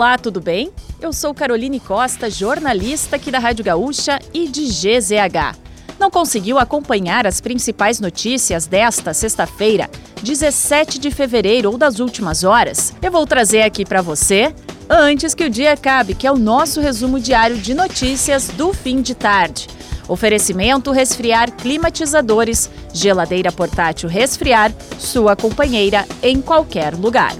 Olá, tudo bem? Eu sou Caroline Costa, jornalista aqui da Rádio Gaúcha e de GZH. Não conseguiu acompanhar as principais notícias desta sexta-feira, 17 de fevereiro ou das últimas horas? Eu vou trazer aqui para você antes que o dia acabe, que é o nosso resumo diário de notícias do fim de tarde. Oferecimento resfriar climatizadores, geladeira portátil resfriar, sua companheira em qualquer lugar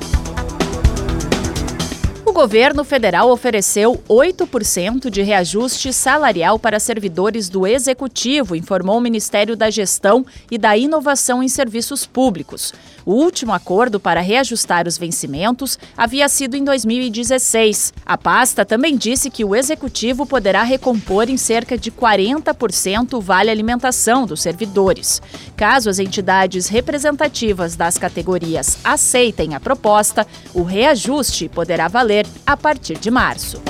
o governo federal ofereceu 8% de reajuste salarial para servidores do Executivo, informou o Ministério da Gestão e da Inovação em Serviços Públicos. O último acordo para reajustar os vencimentos havia sido em 2016. A pasta também disse que o Executivo poderá recompor em cerca de 40% o vale alimentação dos servidores. Caso as entidades representativas das categorias aceitem a proposta, o reajuste poderá valer a partir de março.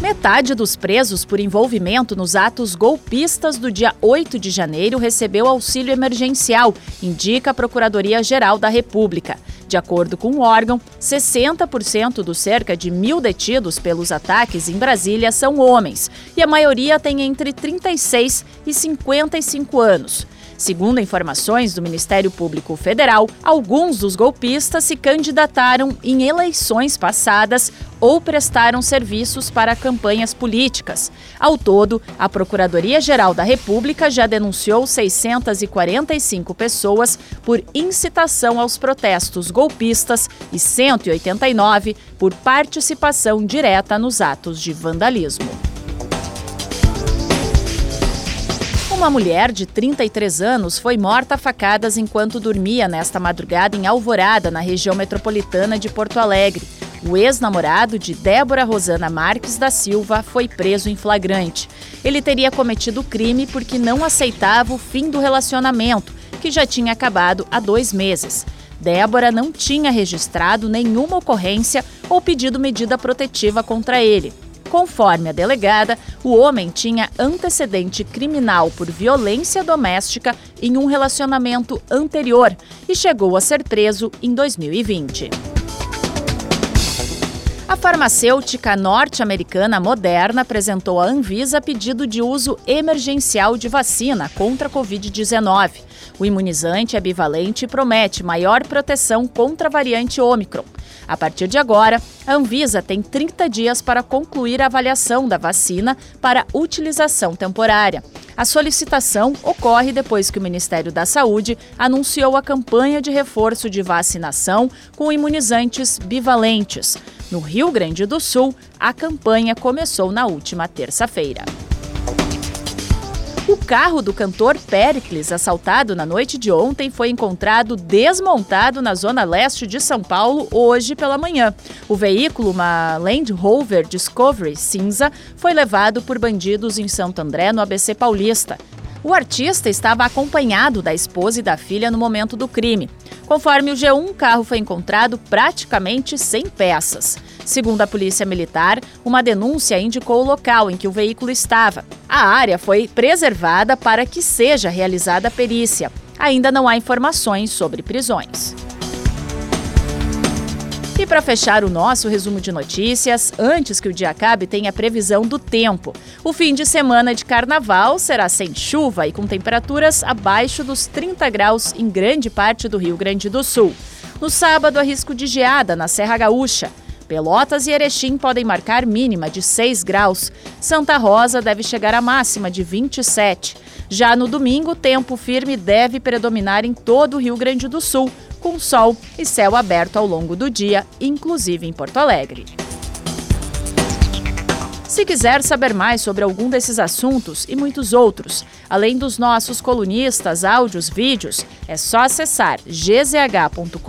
Metade dos presos por envolvimento nos atos golpistas do dia 8 de janeiro recebeu auxílio emergencial, indica a Procuradoria-Geral da República. De acordo com o órgão, 60% dos cerca de mil detidos pelos ataques em Brasília são homens, e a maioria tem entre 36 e 55 anos. Segundo informações do Ministério Público Federal, alguns dos golpistas se candidataram em eleições passadas ou prestaram serviços para campanhas políticas. Ao todo, a Procuradoria-Geral da República já denunciou 645 pessoas por incitação aos protestos golpistas e 189 por participação direta nos atos de vandalismo. Uma mulher de 33 anos foi morta a facadas enquanto dormia nesta madrugada em Alvorada, na região metropolitana de Porto Alegre. O ex-namorado de Débora Rosana Marques da Silva foi preso em flagrante. Ele teria cometido o crime porque não aceitava o fim do relacionamento, que já tinha acabado há dois meses. Débora não tinha registrado nenhuma ocorrência ou pedido medida protetiva contra ele. Conforme a delegada, o homem tinha antecedente criminal por violência doméstica em um relacionamento anterior e chegou a ser preso em 2020. A farmacêutica norte-americana Moderna apresentou à Anvisa pedido de uso emergencial de vacina contra a Covid-19. O imunizante é bivalente e promete maior proteção contra a variante Ômicron. A partir de agora, a Anvisa tem 30 dias para concluir a avaliação da vacina para utilização temporária. A solicitação ocorre depois que o Ministério da Saúde anunciou a campanha de reforço de vacinação com imunizantes bivalentes. No Rio Grande do Sul, a campanha começou na última terça-feira. O carro do cantor Pericles, assaltado na noite de ontem, foi encontrado desmontado na zona leste de São Paulo hoje pela manhã. O veículo, uma Land Rover Discovery cinza, foi levado por bandidos em Santo André, no ABC Paulista. O artista estava acompanhado da esposa e da filha no momento do crime. Conforme o G1, o carro foi encontrado praticamente sem peças. Segundo a Polícia Militar, uma denúncia indicou o local em que o veículo estava. A área foi preservada para que seja realizada a perícia. Ainda não há informações sobre prisões. E para fechar o nosso resumo de notícias, antes que o dia acabe, tem a previsão do tempo. O fim de semana de carnaval será sem chuva e com temperaturas abaixo dos 30 graus em grande parte do Rio Grande do Sul. No sábado, há risco de geada na Serra Gaúcha. Pelotas e Erechim podem marcar mínima de 6 graus. Santa Rosa deve chegar à máxima de 27. Já no domingo, tempo firme deve predominar em todo o Rio Grande do Sul, com sol e céu aberto ao longo do dia, inclusive em Porto Alegre. Se quiser saber mais sobre algum desses assuntos e muitos outros, além dos nossos colunistas, áudios, vídeos, é só acessar gzh.com.br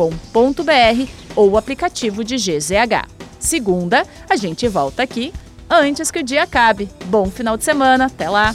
ou o aplicativo de GZH. Segunda, a gente volta aqui antes que o dia acabe. Bom final de semana, até lá!